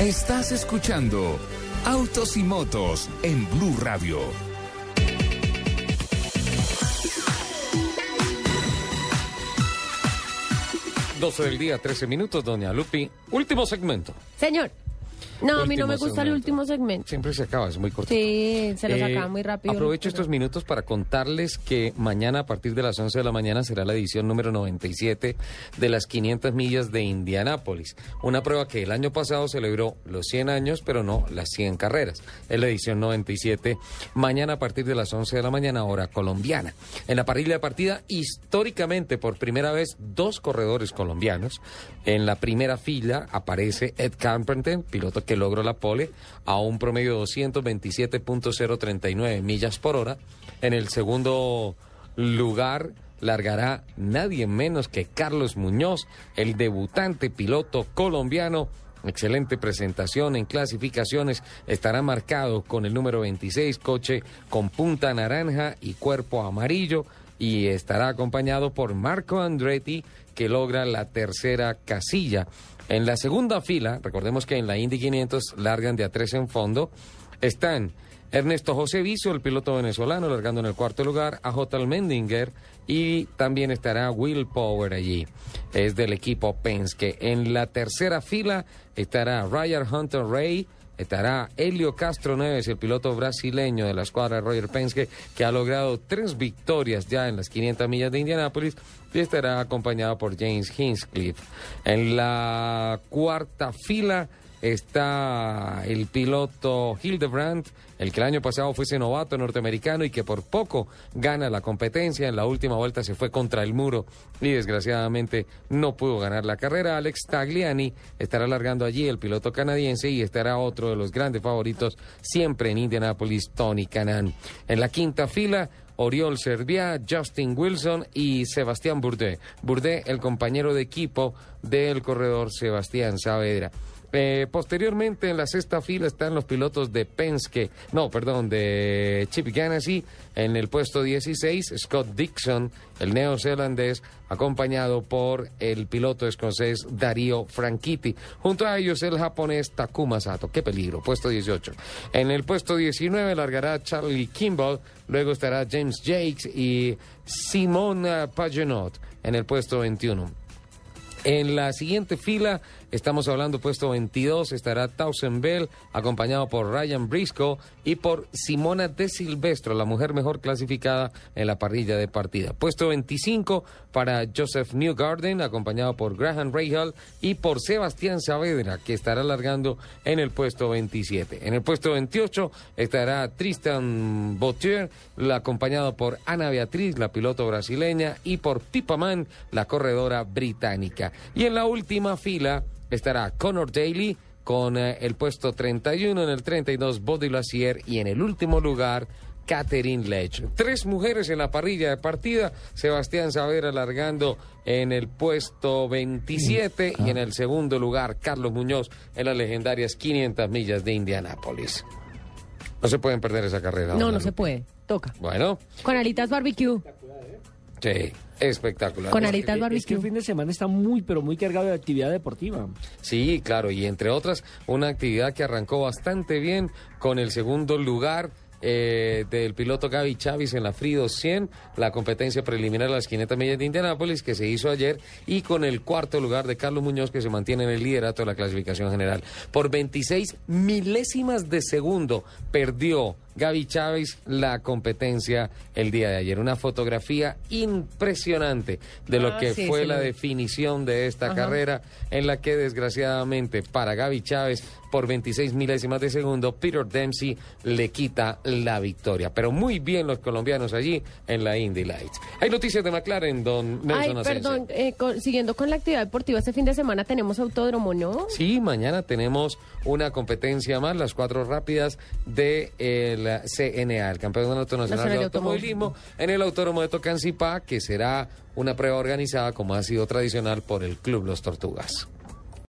Estás escuchando Autos y Motos en Blue Radio. Doce del día, 13 minutos, doña Lupi. Último segmento. Señor. No, a mí no me gusta el último segmento. Siempre se acaba, es muy corto. Sí, se los Eh, acaba muy rápido. Aprovecho estos minutos para contarles que mañana a partir de las 11 de la mañana será la edición número 97 de las 500 millas de Indianápolis. Una prueba que el año pasado celebró los 100 años, pero no las 100 carreras. Es la edición 97, mañana a partir de las 11 de la mañana, hora colombiana. En la parrilla de partida, históricamente por primera vez, dos corredores colombianos. En la primera fila aparece Ed Carpenter, piloto que logró la pole a un promedio de 227.039 millas por hora. En el segundo lugar largará nadie menos que Carlos Muñoz, el debutante piloto colombiano. Excelente presentación en clasificaciones. Estará marcado con el número 26, coche con punta naranja y cuerpo amarillo. Y estará acompañado por Marco Andretti, que logra la tercera casilla. En la segunda fila, recordemos que en la Indy 500 largan de a tres en fondo, están Ernesto José Viso, el piloto venezolano, largando en el cuarto lugar, a J. Mendinger y también estará Will Power allí. Es del equipo Penske. En la tercera fila estará Ryan Hunter Ray, estará Helio Castro Neves, el piloto brasileño de la escuadra Roger Penske, que ha logrado tres victorias ya en las 500 millas de Indianápolis y estará acompañado por James Hinchcliffe. En la cuarta fila está el piloto Hildebrand, el que el año pasado fuese novato norteamericano y que por poco gana la competencia. En la última vuelta se fue contra el muro y desgraciadamente no pudo ganar la carrera. Alex Tagliani estará largando allí el piloto canadiense y estará otro de los grandes favoritos siempre en Indianapolis, Tony Canan. En la quinta fila Oriol Serviá, Justin Wilson y Sebastián Bourdais. Bourdais, el compañero de equipo del corredor Sebastián Saavedra. Eh, posteriormente, en la sexta fila están los pilotos de Penske, no, perdón, de Chip Ganassi, en el puesto 16, Scott Dixon, el neozelandés, acompañado por el piloto escocés Darío Franchitti. Junto a ellos, el japonés Takuma Sato. ¡Qué peligro! Puesto 18. En el puesto 19 largará Charlie Kimball, luego estará James Jakes y Simona Pagenot en el puesto 21. En la siguiente fila, estamos hablando puesto 22, estará Towson Bell, acompañado por Ryan Briscoe y por Simona De Silvestro, la mujer mejor clasificada en la parrilla de partida. Puesto 25 para Joseph Newgarden, acompañado por Graham Rahal y por Sebastián Saavedra, que estará largando en el puesto 27. En el puesto 28 estará Tristan Bautier, la- acompañado por Ana Beatriz, la piloto brasileña, y por Pippa Mann, la corredora británica. Y en la última fila estará Connor Daly con eh, el puesto 31, en el 32 Body Lassier y en el último lugar Catherine Lech. Tres mujeres en la parrilla de partida. Sebastián Saavedra largando en el puesto 27 y en el segundo lugar Carlos Muñoz en las legendarias 500 millas de Indianápolis. No se pueden perder esa carrera. No, doña no se puede. Toca. Bueno, Con alitas barbecue. Sí, espectacular. Con alitas Es que barbecue. el fin de semana está muy, pero muy cargado de actividad deportiva. Sí, claro, y entre otras, una actividad que arrancó bastante bien con el segundo lugar eh, del piloto Gaby Chávez en la Free 200, la competencia preliminar de las 500 millas de Indianápolis que se hizo ayer, y con el cuarto lugar de Carlos Muñoz que se mantiene en el liderato de la clasificación general. Por 26 milésimas de segundo perdió Gaby Chávez la competencia el día de ayer. Una fotografía impresionante de lo Ah, que sí, fue sí la definición de esta Ajá. carrera en la que desgraciadamente para Gaby Chávez por 26 milésimas de segundo Peter Dempsey le quita la victoria. Pero muy bien los colombianos allí en la Indy Lights. Hay noticias de McLaren, don Nelson Ay, perdón, eh, con- siguiendo con la actividad deportiva, este fin de semana tenemos autódromo, ¿no? Sí, mañana tenemos una competencia más, las cuatro rápidas de el CNA, el Campeonato Nacional Nacional de de Automovilismo, en el Autódromo de Tocancipá, que será una prueba organizada como ha sido tradicional por el Club Los Tortugas.